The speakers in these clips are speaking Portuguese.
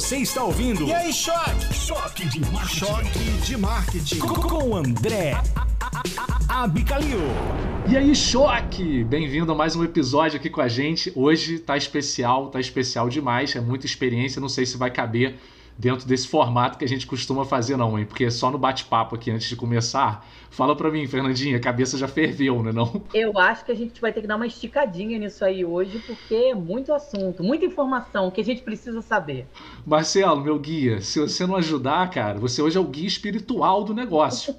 Você está ouvindo? E aí, choque? Choque de marketing. Choque de marketing. Com André Abicalil. E aí, choque! Bem-vindo a mais um episódio aqui com a gente. Hoje tá especial, tá especial demais, é muita experiência, não sei se vai caber dentro desse formato que a gente costuma fazer, não, hein? Porque é só no bate-papo aqui antes de começar. Fala pra mim, Fernandinha, a cabeça já ferveu, né? Não? Eu acho que a gente vai ter que dar uma esticadinha nisso aí hoje, porque é muito assunto, muita informação que a gente precisa saber. Marcelo, meu guia, se você não ajudar, cara, você hoje é o guia espiritual do negócio.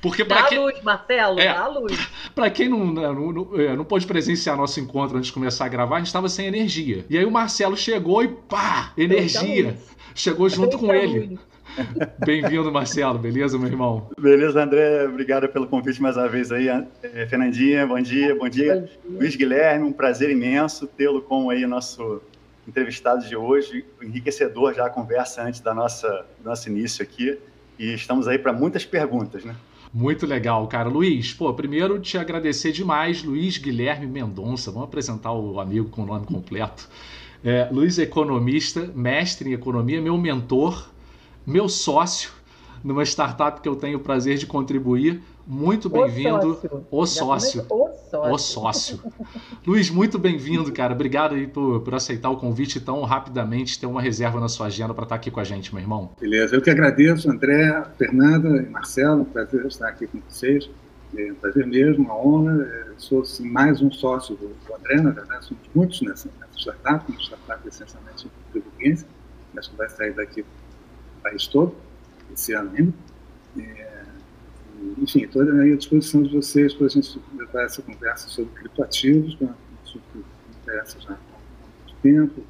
Porque dá quem... luz, Marcelo, é, dá luz. Pra quem não, não, não, é, não pôde presenciar nosso encontro antes de começar a gravar, a gente estava sem energia. E aí o Marcelo chegou e pá, energia. Chegou junto com ele. Bem-vindo, Marcelo, beleza, meu irmão? Beleza, André, obrigado pelo convite mais uma vez aí. É, Fernandinha, bom dia, bom dia. Bom dia. Luiz Guilherme, um prazer imenso tê-lo como aí nosso entrevistado de hoje, enriquecedor já a conversa antes da nossa do nosso início aqui. E estamos aí para muitas perguntas, né? Muito legal, cara. Luiz, pô, primeiro te agradecer demais, Luiz Guilherme Mendonça. Vamos apresentar o amigo com o nome completo. É, Luiz é economista, mestre em economia, meu mentor, meu sócio numa startup que eu tenho o prazer de contribuir. Muito bem-vindo. O sócio. O sócio. O sócio. Luiz, muito bem-vindo, cara. Obrigado aí por, por aceitar o convite tão rapidamente, ter uma reserva na sua agenda para estar aqui com a gente, meu irmão. Beleza, eu que agradeço, André, Fernanda e Marcelo. Prazer estar aqui com vocês. É prazer mesmo, uma honra. Eu sou assim, mais um sócio do, do André, na verdade, somos muitos nessa, nessa startup, uma startup essencialmente portuguesa, mas que vai sair daqui o país todo, esse ano ainda. É, enfim, estou à disposição de vocês para a gente levar essa conversa sobre criptoativos, que é um assunto que me interessa já há muito tempo.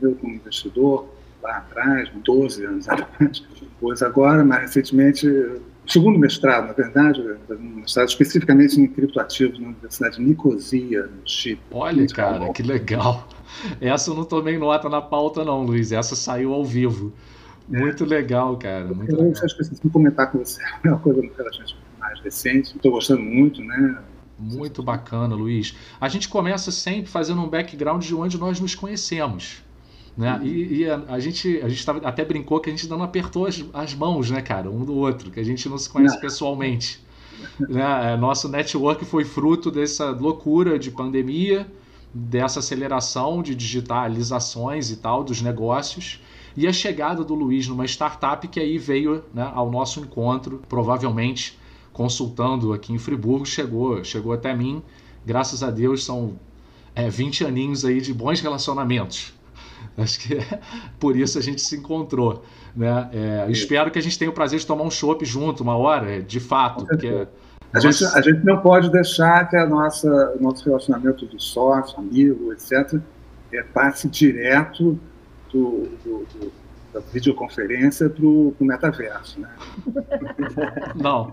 Eu, como investidor, lá atrás, 12 anos atrás, pois agora, mais recentemente, segundo mestrado, na verdade, mestrado especificamente em criptoativos na Universidade de Nicosia, no Chile. Olha, cara, bom. que legal. Essa eu não tomei nota na pauta, não, Luiz. Essa saiu ao vivo. Muito é. legal, cara. Muito eu legal. acho que assim, comentar com você é uma coisa relativamente mais recente. Estou gostando muito, né? Muito bacana, Luiz. A gente começa sempre fazendo um background de onde nós nos conhecemos. Né? E, e a, a, gente, a gente tava, até brincou que a gente não apertou as, as mãos, né, cara, um do outro, que a gente não se conhece não. pessoalmente. né? Nosso network foi fruto dessa loucura de pandemia, dessa aceleração de digitalizações e tal dos negócios e a chegada do Luiz numa startup que aí veio né, ao nosso encontro, provavelmente consultando aqui em Friburgo, chegou, chegou até mim. Graças a Deus são é, 20 aninhos aí de bons relacionamentos. Acho que é por isso a gente se encontrou. Né? É, espero que a gente tenha o prazer de tomar um chopp junto uma hora, de fato. Porque a, gente, a gente não pode deixar que a nossa, o nosso relacionamento de sócio, amigo, etc., é, passe direto do, do, do da videoconferência para o metaverso, né? Não,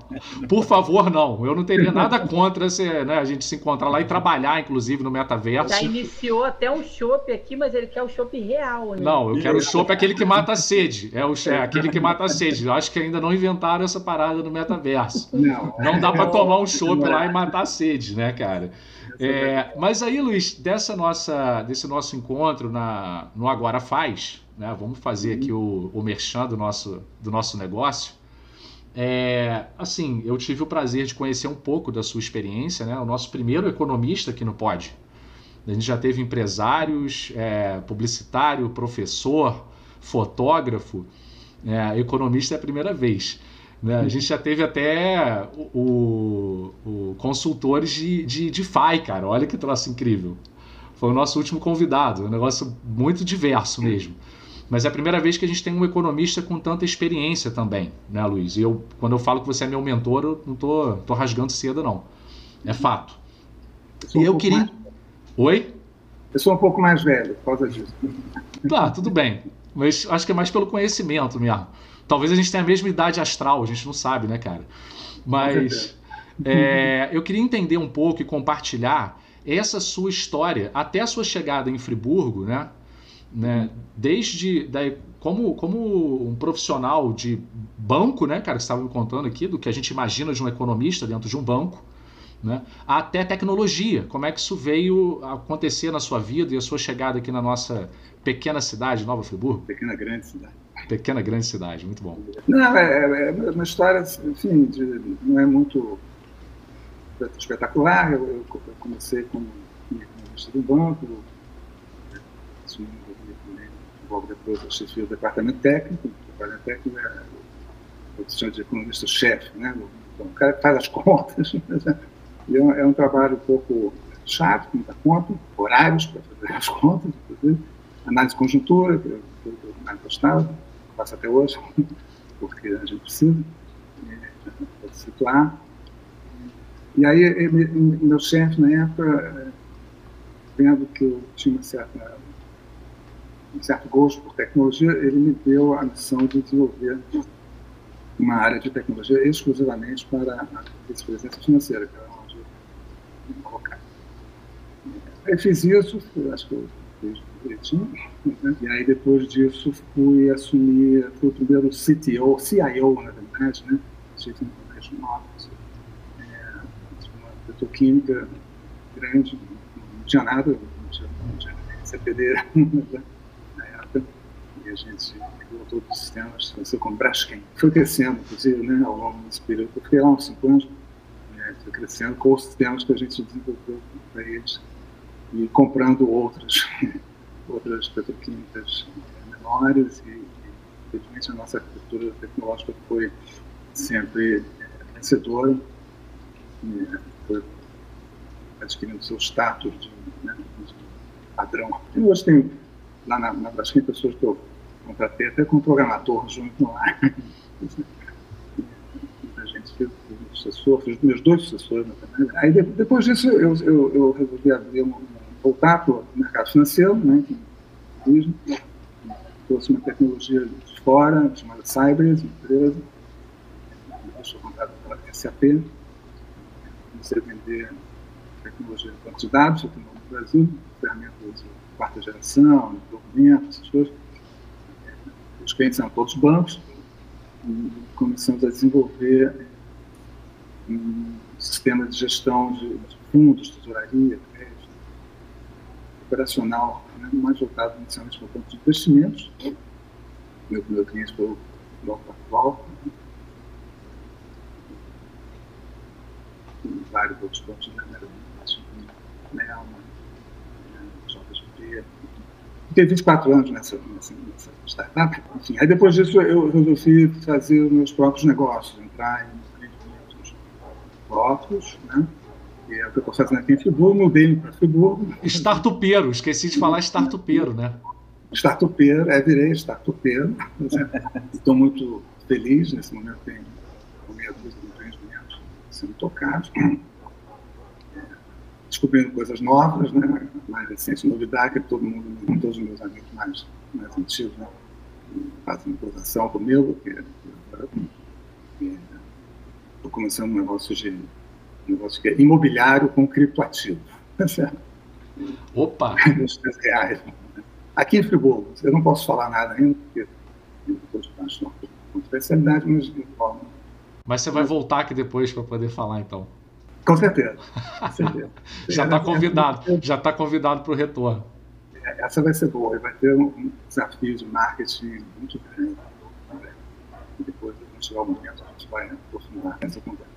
por favor, não. Eu não teria nada contra se, né, a gente se encontrar lá e trabalhar, inclusive, no metaverso. Já iniciou até um chopp aqui, mas ele quer o chopp real, né? Não, eu quero o chopp aquele que mata a sede. É, o, é aquele que mata a sede. Eu acho que ainda não inventaram essa parada no metaverso. Não, não dá para tomar um chopp lá e matar a sede, né, cara? É, mas aí, Luiz, dessa nossa, desse nosso encontro na, no Agora Faz, né? Vamos fazer aqui o, o merchan do nosso, do nosso negócio. É, assim, eu tive o prazer de conhecer um pouco da sua experiência, né? O nosso primeiro economista aqui no Pod. A gente já teve empresários, é, publicitário, professor, fotógrafo. É, economista é a primeira vez. Né? A gente já teve até o, o, consultores de, de, de FI, cara. Olha que troço incrível. Foi o nosso último convidado. Um negócio muito diverso mesmo. Mas é a primeira vez que a gente tem um economista com tanta experiência também, né, Luiz? E eu, quando eu falo que você é meu mentor, eu não tô, tô rasgando cedo, não. É fato. Eu e um eu queria. Mais... Oi? Eu sou um pouco mais velho por causa disso. Tá, tudo bem. Mas acho que é mais pelo conhecimento mesmo. Talvez a gente tenha a mesma idade astral, a gente não sabe, né, cara? Mas é, eu queria entender um pouco e compartilhar essa sua história até a sua chegada em Friburgo, né? Né? Desde da, como, como um profissional de banco, né, cara, que estava me contando aqui, do que a gente imagina de um economista dentro de um banco, né? até tecnologia. Como é que isso veio acontecer na sua vida e a sua chegada aqui na nossa pequena cidade, Nova Friburgo? Pequena grande cidade. Pequena grande cidade, muito bom. Não, é, é uma história, enfim, de, não é muito espetacular. Eu, eu comecei como economista do banco, logo depois eu chefiei o departamento técnico. O departamento técnico é o que de economista-chefe, né? O cara que faz as contas. E é, é um trabalho um pouco chato, muita conta, horários para fazer as contas. Análise de conjuntura, que eu, mais gostava, faço até hoje, porque a gente precisa é, se situar. E aí, meu chefe, na época, vendo que eu tinha uma certa, um certo gosto por tecnologia, ele me deu a missão de desenvolver uma área de tecnologia exclusivamente para a vice-presidência financeira, que era onde eu me colocar. Aí fiz isso, acho que eu fiz direitinho, né? e aí depois disso fui assumir, fui o primeiro CTO, CIO, na verdade, né? Chief Information é, uma petroquímica grande, não tinha nada, não tinha, não tinha CPD época, e a gente todos os sistemas, começou com Braskem. Foi crescendo, inclusive, né, ao longo desse período. Fiquei lá uns cinco anos, né, foi crescendo com os sistemas que a gente desenvolveu para eles e comprando outras, outras petroquímicas menores e, infelizmente, a nossa arquitetura tecnológica foi sempre vencedora, e, foi adquirindo seu status de, né, de padrão. E hoje tem lá na, na Braskem pessoas que eu contratei até com um programador junto lá. a gente fez fiz meus dois sucessores, verdade. Aí depois disso eu, eu, eu resolvi abrir um, voltar para o mercado financeiro, né, que trouxe uma tecnologia de fora, chamada Cybers, empresa. Eu sou contratado pela SAP. Comecei a vender tecnologia de banco de dados aqui no Brasil, ferramentas de quarta geração, documentos, essas coisas os clientes eram todos bancos, e começamos a desenvolver um sistema de gestão de, fundos, tesouraria, crédito, operacional, né, mais voltado inicialmente para o ponto de investimentos. Meu primeiro cliente foi o Bloco Atual, vários outros pontos de né, Melma, JGP, Fiquei 24 anos nessa, nessa, nessa startup. Enfim, aí depois disso eu resolvi fazer meus próprios negócios, entrar em empreendimentos próprios, né? E é o que eu fazendo aqui em Friburgo, mudei para Friburgo. Startupeiro, esqueci de falar startupeiro, né? Startupeiro, é, virei startupeiro. Estou muito feliz, nesse momento tem meia dúzia de empreendimentos sendo tocados descobrindo coisas novas, né? mais recente novidade, que todo mundo, todos os meus amigos mais, mais antigos, né? fazem implantação comigo, que estou começando um negócio de um negócio que é imobiliário com criptoativo. Opa! reais. Aqui em Friburgo, eu não posso falar nada ainda, porque depois de uma especialidade, mas de forma. Mas você vai voltar aqui depois para poder falar, então. Com certeza. Com certeza. já está convidado, já está convidado para o retorno. Essa vai ser boa, vai ter um desafio de marketing muito grande. E depois, quando chegar o momento, a gente vai aprofundar essa conversa.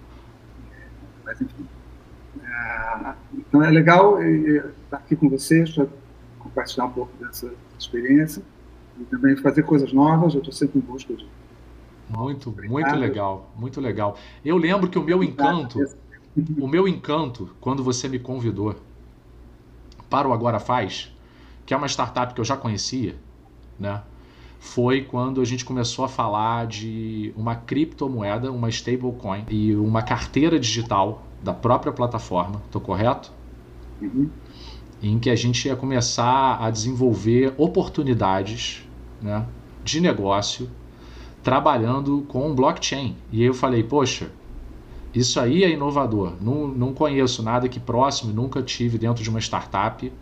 Mas, enfim. É, então, é legal estar aqui com vocês para compartilhar um pouco dessa experiência e também fazer coisas novas. Eu estou sempre em busca de. Muito, muito legal, muito legal. Eu lembro que o meu encanto o meu encanto, quando você me convidou para o Agora Faz, que é uma startup que eu já conhecia, né? Foi quando a gente começou a falar de uma criptomoeda, uma stablecoin e uma carteira digital da própria plataforma, tô correto? Uhum. Em que a gente ia começar a desenvolver oportunidades né, de negócio trabalhando com blockchain. E aí eu falei, poxa, isso aí é inovador. Não, não conheço nada que próximo, nunca tive dentro de uma startup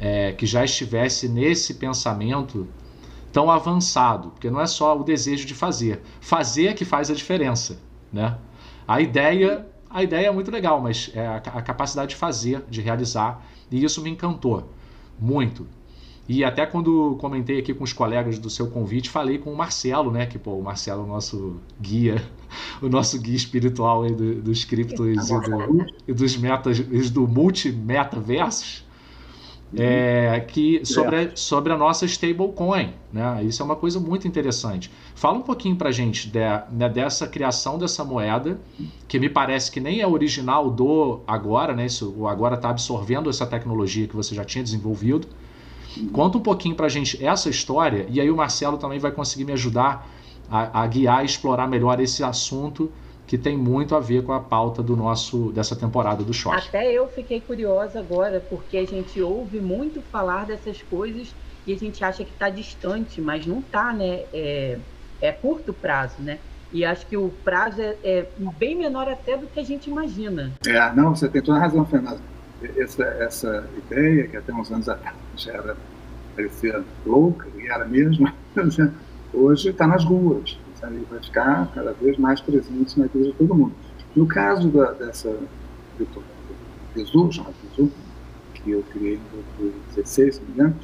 é, que já estivesse nesse pensamento tão avançado, porque não é só o desejo de fazer. Fazer é que faz a diferença. Né? A ideia, a ideia é muito legal, mas é a, a capacidade de fazer, de realizar, e isso me encantou muito. E até quando comentei aqui com os colegas do seu convite, falei com o Marcelo, né? Que pô, o Marcelo é o nosso guia, o nosso guia espiritual aí do, dos criptos e, do, e dos metas, do multi-metaversos. É, que sobre, sobre a nossa stablecoin, né? Isso é uma coisa muito interessante. Fala um pouquinho para gente de, né, dessa criação dessa moeda, que me parece que nem é original do agora, né? Isso, o agora está absorvendo essa tecnologia que você já tinha desenvolvido. Conta um pouquinho para a gente essa história e aí o Marcelo também vai conseguir me ajudar a, a guiar e explorar melhor esse assunto que tem muito a ver com a pauta do nosso dessa temporada do Short. Até eu fiquei curiosa agora porque a gente ouve muito falar dessas coisas e a gente acha que está distante, mas não está, né? É, é curto prazo, né? E acho que o prazo é, é, bem menor até do que a gente imagina. É, não, você tem toda a razão, Fernando essa, essa ideia, que até uns anos atrás já era, parecia louca, e era mesmo, hoje está nas ruas, sabe? vai ficar cada vez mais presente na vida de todo mundo. No caso da, dessa do Bizu, chamado Bizu, que eu criei em 2016, se não me engano,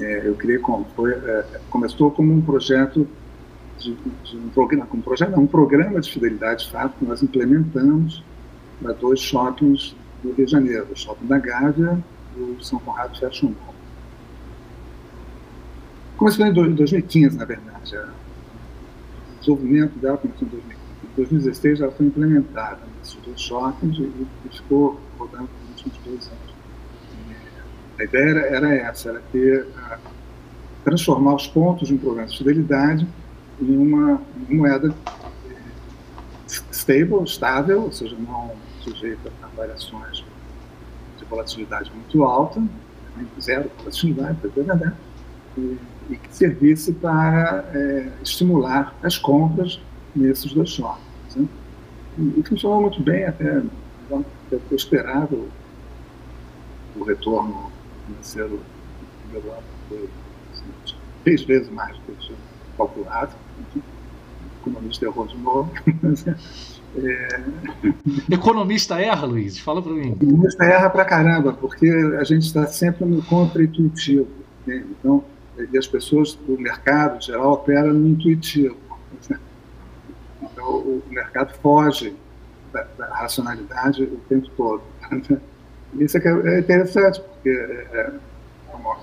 é, eu criei como? Foi, é, começou como um projeto de, de um programa, um projeto, não, um programa de fidelidade, de fato, que nós implementamos para dois shoppings do Rio de Janeiro, o Shopping da Gávea e o São Conrado Fashion Mall. Começou em 2015, na verdade. O desenvolvimento dela começou em 2015. Em 2016 ela foi implementada nesses dois shoppings e, ficou rodando nos últimos dois anos. A ideia era, essa, era ter, transformar os pontos de um programa de fidelidade em uma, moeda eh, stable, estável, ou seja, não sujeita a variações de volatilidade muito alta, né, zero volatilidade, é verdade, e, e que servisse para é, estimular as compras nesses dois shoppings. Né? E, e, funcionou muito bem, até, até esperado o retorno financeiro do foi assim, três vezes mais do que eu tinha calculado. O economista errou de novo. É... Economista erra, Luiz? Fala para mim. Economista erra para caramba, porque a gente está sempre no contra-intuitivo. Né? Então, e as pessoas do mercado em geral operam no intuitivo. Então, o mercado foge da, da racionalidade o tempo todo. Isso é, é interessante, porque é, é uma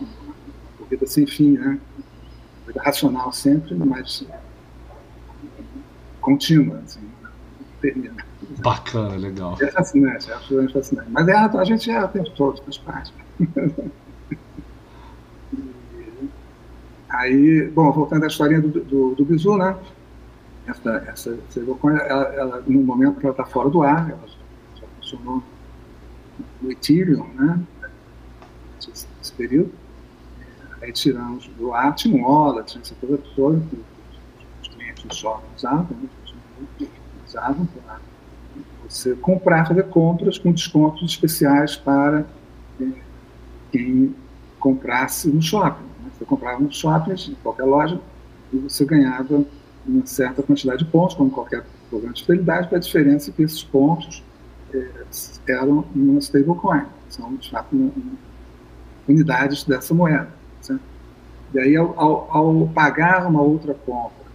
corrida sem fim, né? Corrida racional sempre, mas contínua. Assim termina. Bacana, legal. É fascinante, é absolutamente fascinante. Mas é, a gente é o tempo todo, faz parte. Aí, bom, voltando à historinha do, do, do Bizu, né? Essa, essa ela, ela, no momento que ela está fora do ar, ela já, funcionou no Ethereum, né? Nesse período. Aí tiramos do ar, tinha um Ola, tinha essa coisa toda, que os clientes só usavam, né? Usavam para você comprar, fazer compras com descontos especiais para é, quem comprasse no shopping. Né? Você comprava no shopping, em qualquer loja, e você ganhava uma certa quantidade de pontos, como qualquer programa de fidelidade, a diferença é que esses pontos é, eram uma stablecoin, são, de fato, uma, uma, unidades dessa moeda. Certo? E aí, ao, ao, ao, pagar uma outra compra,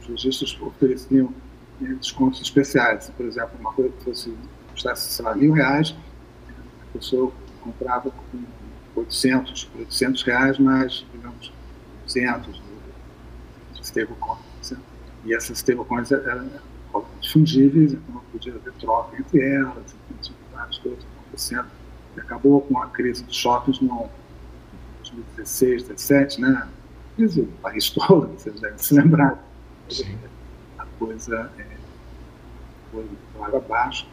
os registros ofereciam descontos especiais. Por exemplo, uma coisa que fosse custasse, sei lá, mil reais, a pessoa comprava com 800, 800 reais, mais, digamos, 200 de stablecoins. E essas stablecoins eram fungíveis, então não podia haver troca entre elas, tinha várias coisas acontecendo. E acabou com a crise dos shoppings no 2016, 2017, né? Crise o país todo, vocês devem se lembrar. Sim. Coisa é, foi do ar abaixo,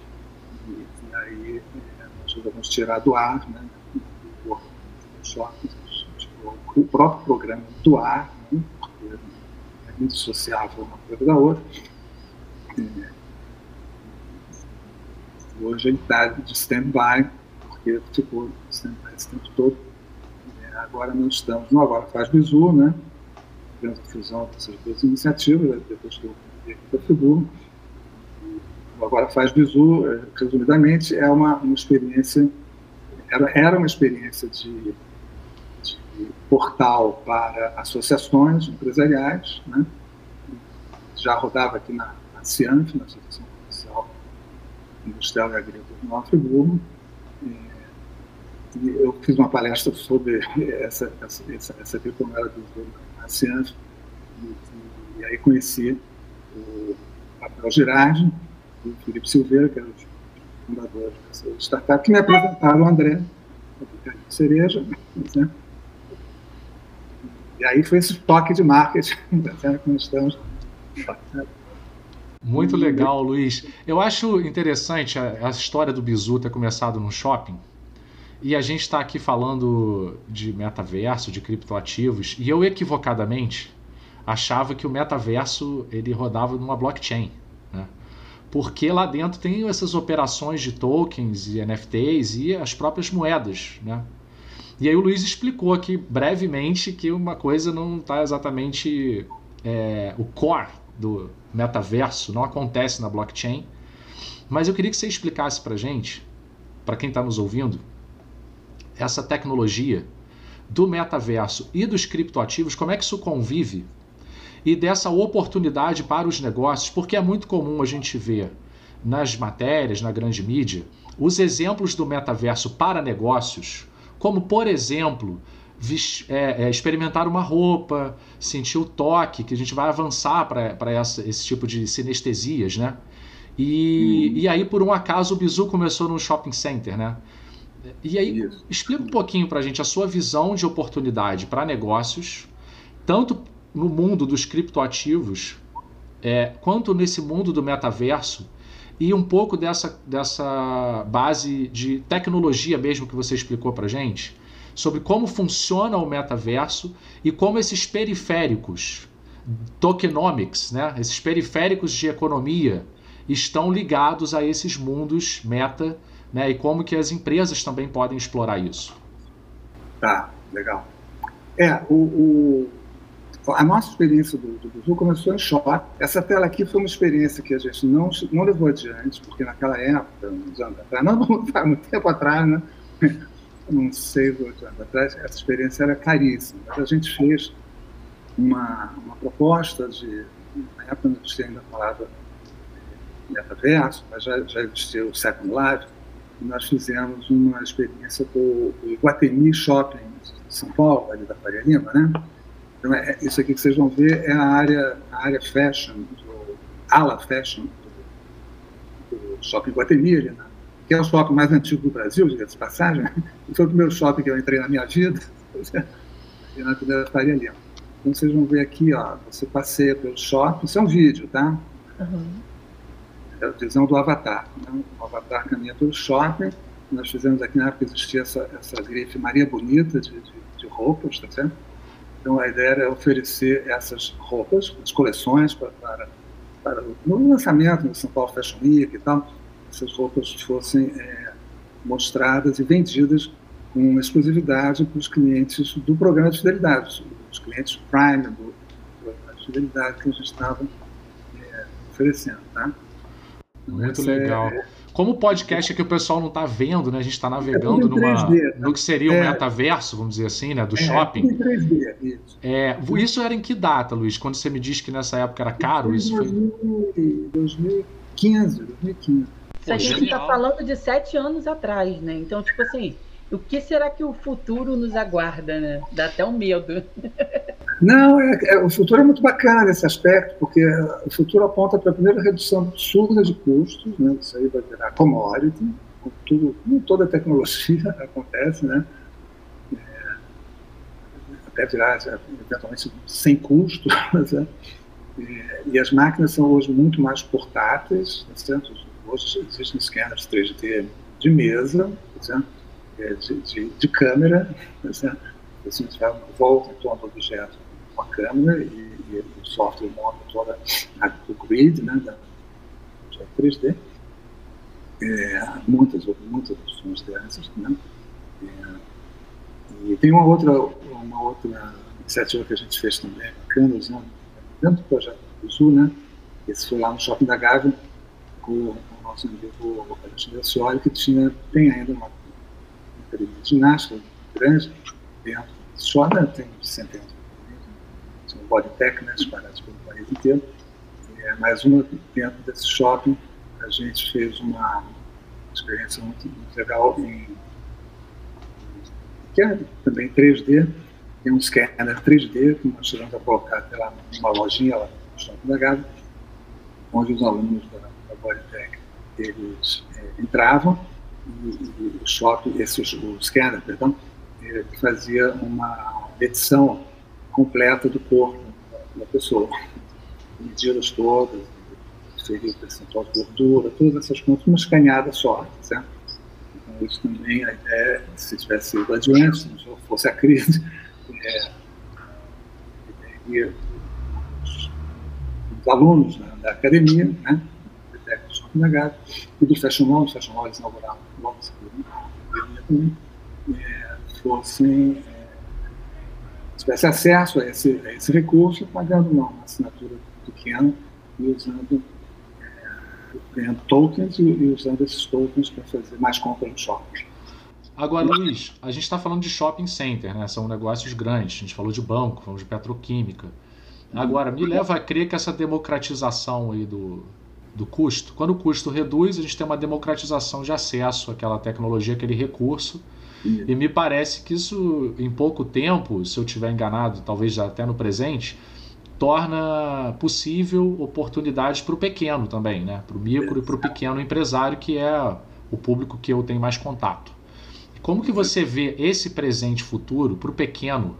e, e aí é, nós vamos tirar do ar, né, do choque, o próprio programa do ar, né, porque é indissociável uma coisa da outra. É, hoje ele está de stand-by, porque ficou stand-by esse tempo todo. É, agora nós estamos no Agora Faz Bizu, né? Tivemos a fusão dessas duas iniciativas, depois que Figura agora faz bizu, eh, resumidamente, é uma, uma experiência, era, era uma experiência de, de portal para associações empresariais, né? já rodava aqui na, na CIANF, na Associação Comercial Industrial e Agrícola de Nova Friburgo, e eu fiz uma palestra sobre essa, essa, essa, essa criptomoeda do na CIANF, e, e, aí conheci o Rafael Girardi, o Felipe Silveira, que era o fundador dessa startup, que me apresentaram o André, o Cereja, né? E aí foi esse toque de marketing né, que nós estamos. Muito legal, Luiz. Eu acho interessante a, a história do Bizu ter começado no shopping. E a gente está aqui falando de metaverso, de criptoativos, e eu equivocadamente achava que o metaverso ele rodava numa blockchain, né? Porque lá dentro tem essas operações de tokens e NFTs e as próprias moedas, né? E aí o Luiz explicou aqui brevemente que uma coisa não está exatamente é, o core do metaverso, não acontece na blockchain. Mas eu queria que você explicasse para gente, para quem está nos ouvindo, essa tecnologia do metaverso e dos criptoativos, como é que isso convive e dessa oportunidade para os negócios, porque é muito comum a gente ver nas matérias, na grande mídia, os exemplos do metaverso para negócios, como por exemplo, é, é, experimentar uma roupa, sentir o toque, que a gente vai avançar para esse tipo de sinestesias, né? E, hum. e aí, por um acaso, o Bizu começou no shopping center, né? E aí, Isso. explica um pouquinho para a gente a sua visão de oportunidade para negócios, tanto no mundo dos criptoativos, é, quanto nesse mundo do metaverso, e um pouco dessa, dessa base de tecnologia mesmo que você explicou para gente, sobre como funciona o metaverso e como esses periféricos, tokenomics, né, esses periféricos de economia, estão ligados a esses mundos meta né? E como que as empresas também podem explorar isso. Tá, legal. É, o, o a nossa experiência do, do Buzu começou em choque. Essa tela aqui foi uma experiência que a gente não, não levou adiante, porque naquela época, uns anos atrás, não, não muito tempo atrás, né? uns seis, oito anos atrás, essa experiência era caríssima. Mas a gente fez uma, uma proposta de, na época não existia ainda a palavra metaverso, mas já, já existia o Second Life, nós fizemos uma experiência com o Iguatemi Shopping de São Paulo, ali da Faria Lima, né? Então, é, isso aqui que vocês vão ver é a área, a área fashion, do, ala fashion do, do Shopping Iguatemi, ali, né? que é o shopping mais antigo do Brasil, diga-se de passagem. Foi o primeiro shopping que eu entrei na minha vida, e na primeira Faria Lima. Então, vocês vão ver aqui, ó, você passeia pelo shopping, isso é um vídeo, tá? Uhum é a visão do avatar. Né? O avatar caminha pelo shopping. Nós fizemos aqui na época existia essa, essa grife Maria Bonita de, de, de roupas, tá certo? Então a ideia era oferecer essas roupas, as coleções para, para, para no lançamento do São Paulo Fashion Week e tal, essas roupas fossem é, mostradas e vendidas com exclusividade para os clientes do programa de fidelidade, os clientes Prime do programa de fidelidade que a gente estava é, oferecendo, tá? Muito legal. Como o podcast é que o pessoal não está vendo, né? A gente está navegando é numa, 3D, no que seria o é, metaverso, vamos dizer assim, né? Do é, shopping. 3D, isso. É, isso era em que data, Luiz? Quando você me disse que nessa época era caro, isso foi. 2015, 2015. a gente está falando de sete anos atrás, né? Então, tipo assim, o que será que o futuro nos aguarda, né? Dá até um medo. Não, é, é, o futuro é muito bacana nesse aspecto, porque o futuro aponta para a primeira redução absurda de custos, né? isso aí vai virar commodity, como, tudo, como toda tecnologia acontece, né? É, até virar eventualmente sem custo, né? e as máquinas são hoje muito mais portáteis, tá certo? hoje existem scanners 3D de mesa, tá é, de, de, de, câmera, tá certo? assim, volta em torno do objeto com a câmera e, e o software monta toda a, o grid né, da 3D. É, muitas, muitas opções dessas. Né? É, e tem uma outra, uma outra iniciativa que a gente fez também, bacana, né? dentro do projeto do Sul, né? esse foi lá no Shopping da Gávea, com o nosso amigo Alexandre Scioli, que tinha, tem ainda uma, ginástica grande dentro. Só tem centenas de um bodytech, né, espalhados pelo país inteiro. É, mais uma dentro desse shopping, a gente fez uma experiência muito, muito legal em que é também 3D, tem um scanner 3D que nós tivemos a colocar lá numa lojinha lá no Shopping da Gávea, onde os alunos da, da Bodytech eles é, entravam o shopping, esse, o scanner, perdão, fazia uma edição completa do corpo da pessoa, medidas todas, seria o percentual de gordura, todas essas coisas, uma escaneada só, certo? Então, isso também, a ideia, se tivesse sido adiante, se não fosse a crise, é, os, os alunos né, da academia, né, negado, e do Fashion Mall, do Fashion Mall eles inauguraram logo também, é, fossem, é, tivesse acesso a esse, a esse recurso, pagando uma, assinatura pequena e usando ganhando tokens e, e usando esses tokens para fazer mais compras no shopping. Agora, Luiz, a gente está falando de shopping center, né? São negócios grandes. A gente falou de banco, falamos de petroquímica. Agora, me leva a crer que essa democratização aí do, do custo, quando o custo reduz, a gente tem uma democratização de acesso àquela tecnologia, aquele recurso. E me parece que isso, em pouco tempo, se eu estiver enganado, talvez até no presente, torna possível oportunidades para o pequeno também, né? para o micro e para o pequeno empresário, que é o público que eu tenho mais contato. Como que você vê esse presente futuro para o pequeno,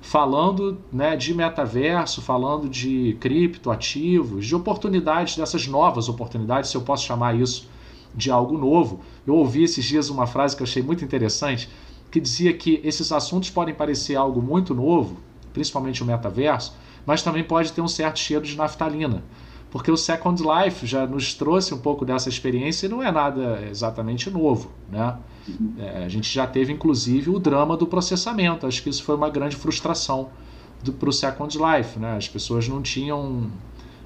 falando né, de metaverso, falando de criptoativos, de oportunidades, dessas novas oportunidades, se eu posso chamar isso de algo novo. Eu ouvi esses dias uma frase que eu achei muito interessante, que dizia que esses assuntos podem parecer algo muito novo, principalmente o metaverso, mas também pode ter um certo cheiro de naftalina. Porque o Second Life já nos trouxe um pouco dessa experiência e não é nada exatamente novo. Né? É, a gente já teve, inclusive, o drama do processamento. Acho que isso foi uma grande frustração para o Second Life. Né? As pessoas não tinham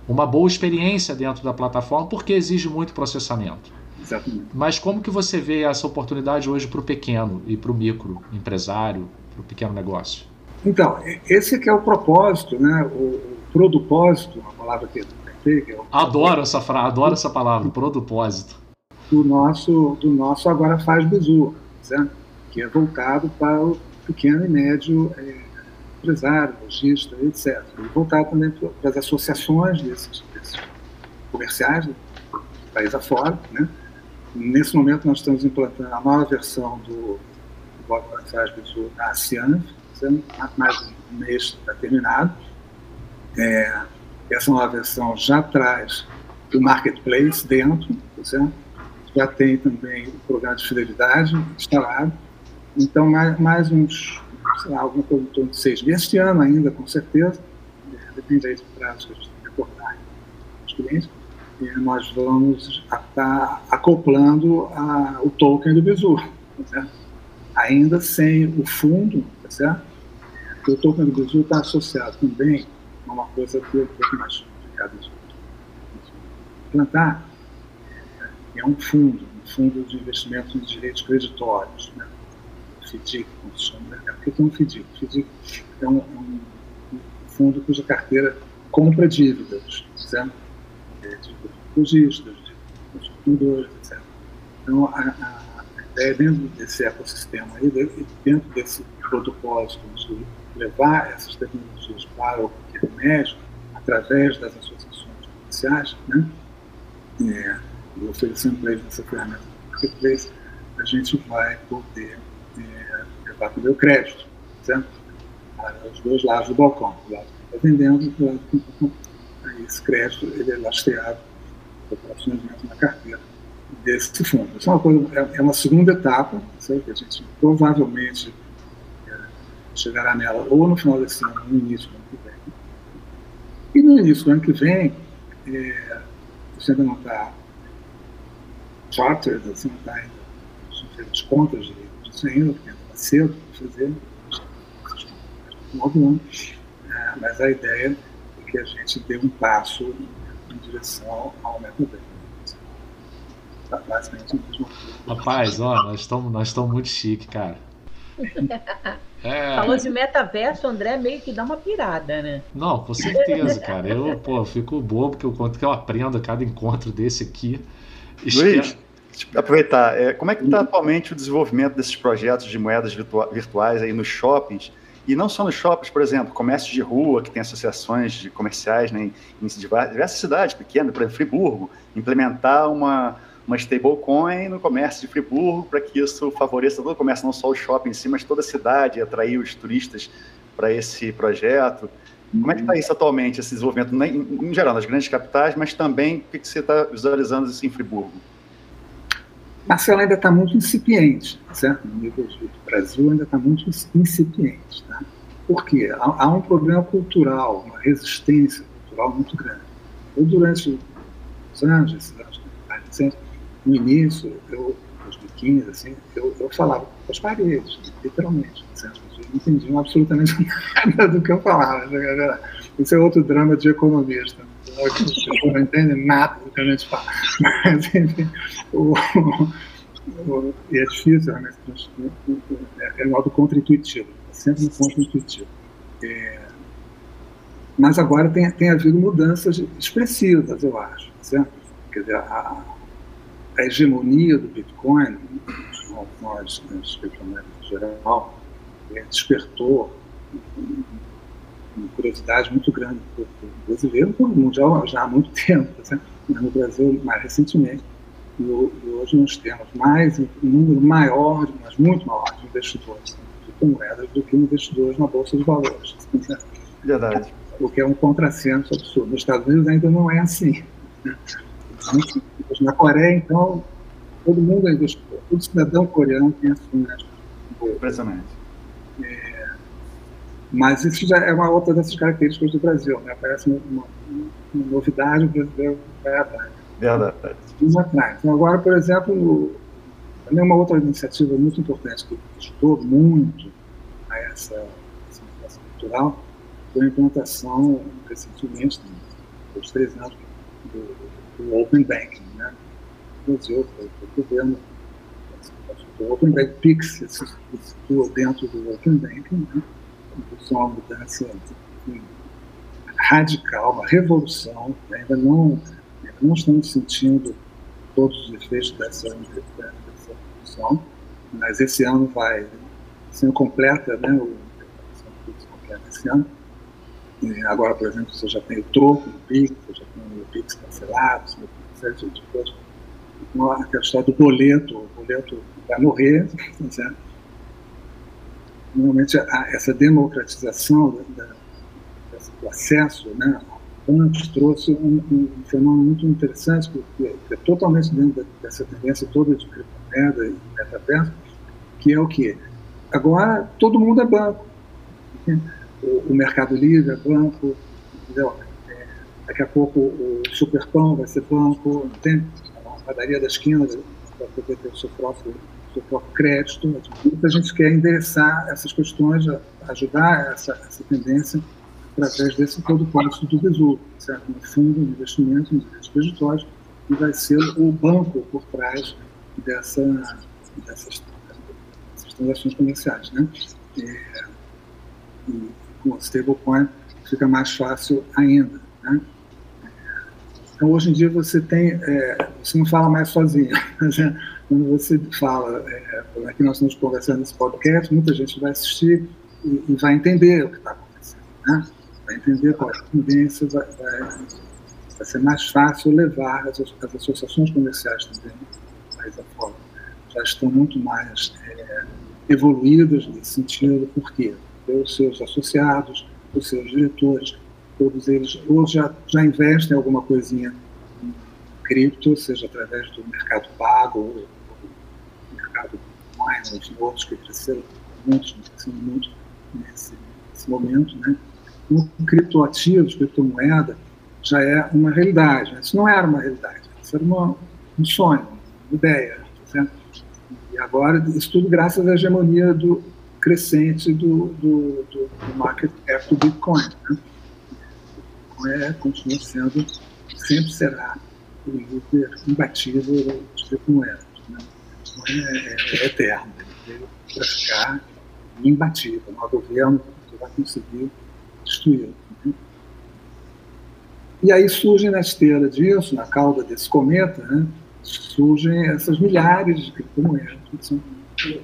uma boa experiência dentro da plataforma porque exige muito processamento. Exatamente. Mas como que você vê essa oportunidade hoje para o pequeno e para o micro empresário, para o pequeno negócio? Então, esse que é o propósito, né? O, o produpósito, uma palavra que que é Adoro essa frase, adoro essa palavra, produpósito. Do nosso, do nosso Agora Faz Bizu, certo? que é voltado para o pequeno e médio é, empresário, lojista, etc. E voltado também para as associações desses, desses comerciais do país afora. Né? Nesse momento, nós estamos implantando a nova versão do, do Agora Faz Bizu na ASEAN, mais um mês está terminado. É, essa nova versão já traz o marketplace dentro, certo? já tem também o programa de fidelidade instalado. Então, mais, mais uns, sei lá, alguma coisa em torno de seis meses, este ano ainda, com certeza, é, depende aí do prazo que a gente tem reportar aos clientes, e nós vamos estar acoplando a, o token do Bizu, tá ainda sem o fundo, tá certo? o token do Brasil está associado também a uma coisa que é um pouco mais complicada de implantar, é um fundo, um fundo de investimento em direitos creditórios, né? FDIC, como se chama. Né? Que é um FDIC? FDIC é um, um, fundo cuja carteira compra dívidas, certo? É, de lojistas, de consumidores, etc. Então, a, a ideia dentro desse ecossistema, aí, dentro desse protocolo de levar essas tecnologias para o pequeno médio através das associações comerciais, né? É, e oferecendo para eles essa ferramenta marketplace, a gente vai poder é, levar também o crédito, certo? Para os dois lados do balcão, o lado que está vendendo e lado que está comprando. Esse crédito ele é lastreado por operações dentro da carteira desse fundo. Isso é uma, coisa, é, é uma segunda etapa, certo? que a gente provavelmente chegará nela ou no final desse ano, no início do ano que vem. E no início do ano que vem, é, você ainda não está chartered, você não está ainda fez as contas disso ainda, porque ainda está cedo para fazer, no ano, é, mas a ideia é que a gente dê um passo em direção ao metaverso. basicamente Rapaz, ó, nós estamos nós muito chique, cara. É... Falou de metaverso, André meio que dá uma pirada, né? Não, com certeza, cara. Eu, pô, fico bobo que eu conto que eu aprendo a cada encontro desse aqui. Luiz, aproveitar, é, como é que está atualmente o desenvolvimento desses projetos de moedas virtua virtuais aí nos shoppings? E não só nos shoppings, por exemplo, comércio de rua, que tem associações de comerciais né, em diversas cidades pequenas, por exemplo, Friburgo, implementar uma, uma stablecoin no comércio de Friburgo para que isso favoreça todo o comércio, não só o shopping em si, mas toda a cidade, atrair os turistas para esse projeto. Como é que está isso atualmente, esse desenvolvimento, em, geral, nas grandes capitais, mas também o que, você está visualizando isso em Friburgo? Marcelo ainda está muito incipiente, certo? No nível do Brasil ainda está muito incipiente. Tá? Por quê? Há, há, um problema cultural, uma resistência cultural muito grande. Eu, durante os anos, esses anos recentes, no início, eu, 2015, assim, eu, eu falava com as paredes, literalmente. Certo? As pessoas não entendiam absolutamente nada do que eu falava. Né, Isso é outro drama de economista. As pessoas não entendem nada do que a gente fala. Mas, enfim, o, o, e é difícil, né? é, é modo contra-intuitivo, é sempre um contra-intuitivo. É, mas agora tem, tem havido mudanças expressivas, eu acho. Certo? Quer dizer, a, a hegemonia do Bitcoin, nós, criptomoedas em geral, é, despertou uma curiosidade muito grande para o brasileiro, para o mundial já há muito tempo, tá mas no Brasil mais recentemente. E, hoje nós temos mais um número maior, mas muito maior, de investidores de criptomoedas do que investidores na Bolsa de Valores. Verdade. O que é um contrassenso absurdo. Nos Estados Unidos ainda não é assim. Né? Na Coreia, então, todo mundo é investidor. Todo cidadão coreano tem ações. Impressionante. É, mas isso já é uma outra dessas características do Brasil. Né? Parece uma, uma, novidade, o brasileiro vai atrás. Verdade. atrás. Então, agora, por exemplo, também uma outra iniciativa muito importante que ajudou muito a essa, essa cultural foi a implantação, recentemente, dos três anos, do, do Open Banking. Né? Brasil, o governo o Open Bank Pix se situa dentro do Open Banking, né? É uma mudança radical, uma revolução. Né? Ainda, não, ainda não estamos sentindo todos os efeitos dessa, dessa revolução, mas esse ano vai sendo completa, né? O, esse ano. E agora, por exemplo, você já tem o troco do Pix, você já tem o Pix cancelado, você tem uma de coisas. Então, do boleto, o boleto vai morrer, certo? Normalmente, a, essa democratização da, do acesso né, bancos trouxe um, um, fenômeno muito interessante, porque é totalmente dentro dessa tendência toda de criptomoeda e metaverso, que é o que? Agora, todo mundo é banco o, Mercado Livre é banco, entendeu? É, daqui a pouco o Superpão vai ser banco, tem a padaria da esquina vai poder ter o seu próprio, seu próprio crédito. A gente quer endereçar essas questões, ajudar essa, essa tendência através desse todo passo do Tesouro, certo? No fundo, de investimento, nos creditórios, que vai ser o banco por trás dessa, dessas, dessas transações comerciais, né? É, e, com stablecoin fica mais fácil ainda. Né? Então, hoje em dia, você tem, é, você não fala mais sozinho. Né? Quando você fala, é, aqui nós estamos conversando nesse podcast, muita gente vai assistir e, e vai entender o que está acontecendo. Né? Vai entender qual é a tendência, vai, vai, vai ser mais fácil levar as, as associações comerciais também, mais afora, já estão muito mais é, evoluídas nesse sentido, por os seus associados, os seus diretores, todos eles ou já, já investem alguma coisinha em cripto, seja através do mercado pago, ou do mercado online, enfim, outros que cresceram muito, crescendo muito nesse, nesse momento, né? O criptoativos, criptomoeda, já é uma realidade. Isso não era uma realidade, isso era uma, um sonho, uma ideia. Certo? E agora, isso tudo graças à hegemonia do, crescente do, do, do, do market cap do Bitcoin. Né? O Bitcoin é, continua sendo, sempre será o líder imbatível de criptomoedas. Né? É, é, é eterno, ele veio para ficar imbatível. Há governo que vai conseguir destruí-lo. Né? E aí surgem na esteira disso, na cauda desse cometa, né, surgem essas milhares de criptomoedas.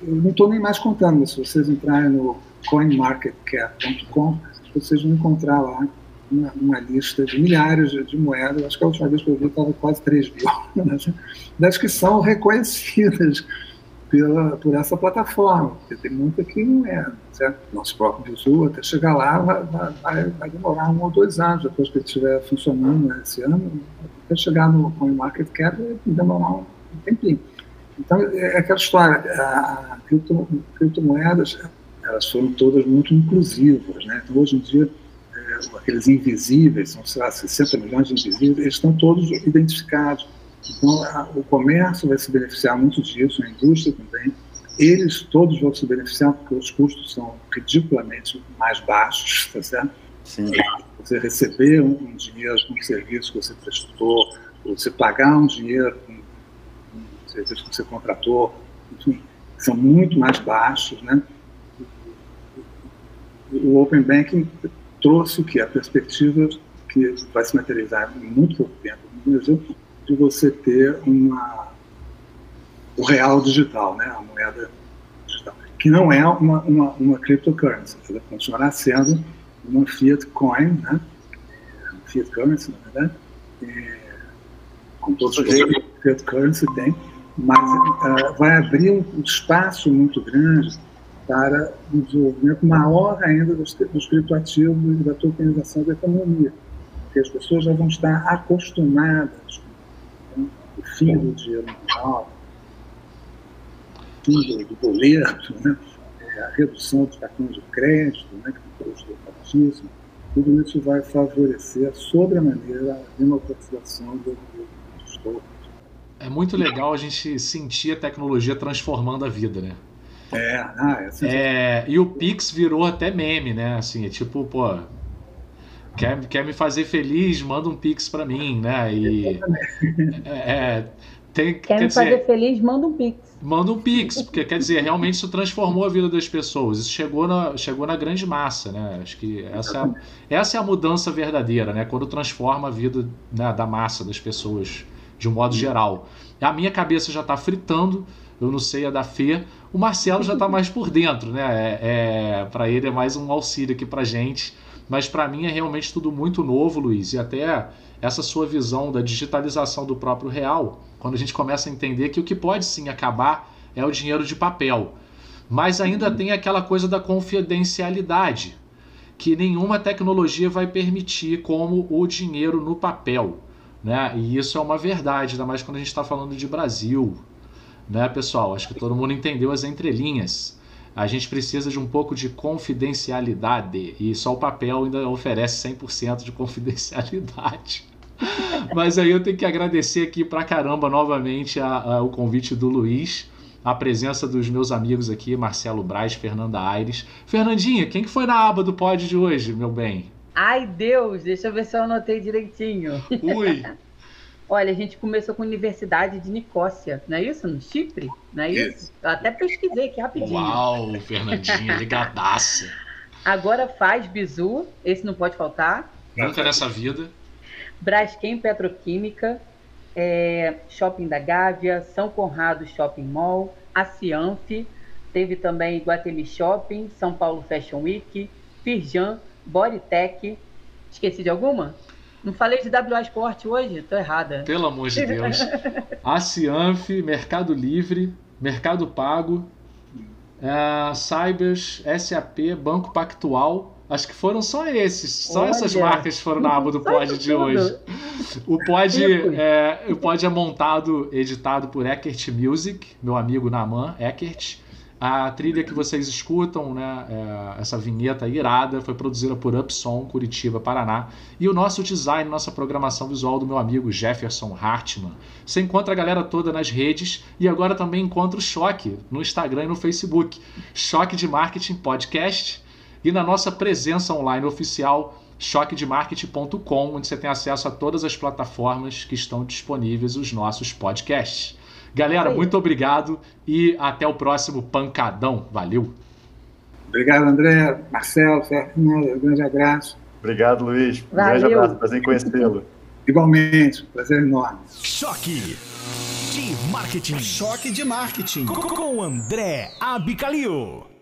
Eu não estou nem mais contando, mas se vocês entrarem no coinmarketcap.com, vocês vão encontrar lá uma, uma lista de milhares de, de, moedas, acho que a última vez que eu vi estava quase 3 mil, né? das que são reconhecidas pela, por essa plataforma, porque tem muita que não é, certo? Nosso próprio Bizu, até chegar lá, vai, vai, vai, demorar um ou dois anos, depois que ele estiver funcionando né, esse ano, até chegar no CoinMarketCap, vai demorar um tempinho. Então, é, aquela história, a, a cripto, criptomoedas, elas foram todas muito inclusivas, né? Então, hoje em dia, é, aqueles invisíveis, são, sei lá, 60 milhões de invisíveis, eles estão todos identificados então, a, o comércio vai se beneficiar muito disso, a indústria também. Eles todos vão se beneficiar porque os custos são ridiculamente mais baixos, tá certo? Sim. Você receber um, um dinheiro com um serviço que você prestou, você pagar um dinheiro com serviço que você contratou, enfim, são muito mais baixos, né? O Open Banking trouxe o que? A perspectiva que vai se materializar em muito pouco tempo no Brasil, de você ter uma, o real digital, né, a moeda digital, que não é uma, uma, uma cryptocurrency, ela continuará sendo uma fiat coin, né, fiat currency, na verdade, é, com todos os que fiat currency tem, mas uh, vai abrir um espaço muito grande para um desenvolvimento maior ainda dos, dos criptoativos e da tokenização da economia, porque as pessoas já vão estar acostumadas o fim do dinheiro mundial, o fim do, boleto, né? É, a redução dos cartões de crédito, né, que custo altíssimo, tudo isso vai favorecer sobremaneira a democratização do, do, dos tokens. É muito legal a gente sentir a tecnologia transformando a vida, né? É, ah, é, assim, é, e o Pix virou até meme, né? Assim, é tipo, pô, quer, quer me fazer feliz, manda um pix para mim, né? E é, é, tem, quer, quer me dizer, fazer feliz, manda um pix. Manda um pix, porque quer dizer, realmente isso transformou a vida das pessoas. Isso chegou na, chegou na grande massa, né? Acho que essa, é essa é a mudança verdadeira, né? Quando transforma a vida né, da massa das pessoas de um modo geral. A minha cabeça já está fritando, eu não sei a da Fê. O Marcelo já está mais por dentro, né? É, é para ele é mais um auxílio aqui para gente. Mas para mim é realmente tudo muito novo, Luiz, e até essa sua visão da digitalização do próprio real, quando a gente começa a entender que o que pode sim acabar é o dinheiro de papel. Mas ainda tem aquela coisa da confidencialidade, que nenhuma tecnologia vai permitir como o dinheiro no papel. Né? E isso é uma verdade, ainda mais quando a gente está falando de Brasil. Né, pessoal? Acho que todo mundo entendeu as entrelinhas a gente precisa de um pouco de confidencialidade e só o papel ainda oferece 100% de confidencialidade. Mas aí eu tenho que agradecer aqui pra caramba novamente a, a, o convite do Luiz, a presença dos meus amigos aqui, Marcelo Braz, Fernanda Aires. Fernandinha, quem que foi na aba do pod de hoje, meu bem? Ai, Deus, deixa eu ver se eu anotei direitinho. Ui! Olha, a gente começou com a Universidade de Nicócia, não é isso? No Chipre? Não é isso? isso? Eu até pesquisei aqui rapidinho. Uau, Fernandinha, ligadaça. Agora faz Bizu, esse não pode faltar. Nunca nessa vida. Braskem Petroquímica, é, Shopping da Gávea, São Conrado Shopping Mall, a Cianf, teve também Guatemi Shopping, São Paulo Fashion Week, Firjan, Bodytech. Esqueci de alguma? Não falei de WA Sport hoje? Tô errada. Pelo amor de Deus. A Cianf, Mercado Livre, Mercado Pago, uh, Cybers, SAP, Banco Pactual. Acho que foram só esses, só Olha. essas marcas foram na aba do pod de hoje. O pod é, o pod é montado, editado por Eckert Music, meu amigo Naman Eckert. A trilha que vocês escutam, né, é, essa vinheta irada, foi produzida por Upson, Curitiba, Paraná. E o nosso design, nossa programação visual do meu amigo Jefferson Hartmann. Você encontra a galera toda nas redes e agora também encontra o Choque no Instagram e no Facebook. Choque de Marketing Podcast. E na nossa presença online oficial, choquedemarketing.com, onde você tem acesso a todas as plataformas que estão disponíveis os nossos podcasts. Galera, muito obrigado e até o próximo Pancadão. Valeu! Obrigado, André, Marcelo, Fernando, um grande abraço. Obrigado, Luiz. Um Valeu. grande abraço, prazer em conhecê-lo. Igualmente, prazer enorme. Choque de marketing. Choque de marketing. Com André Abicalil.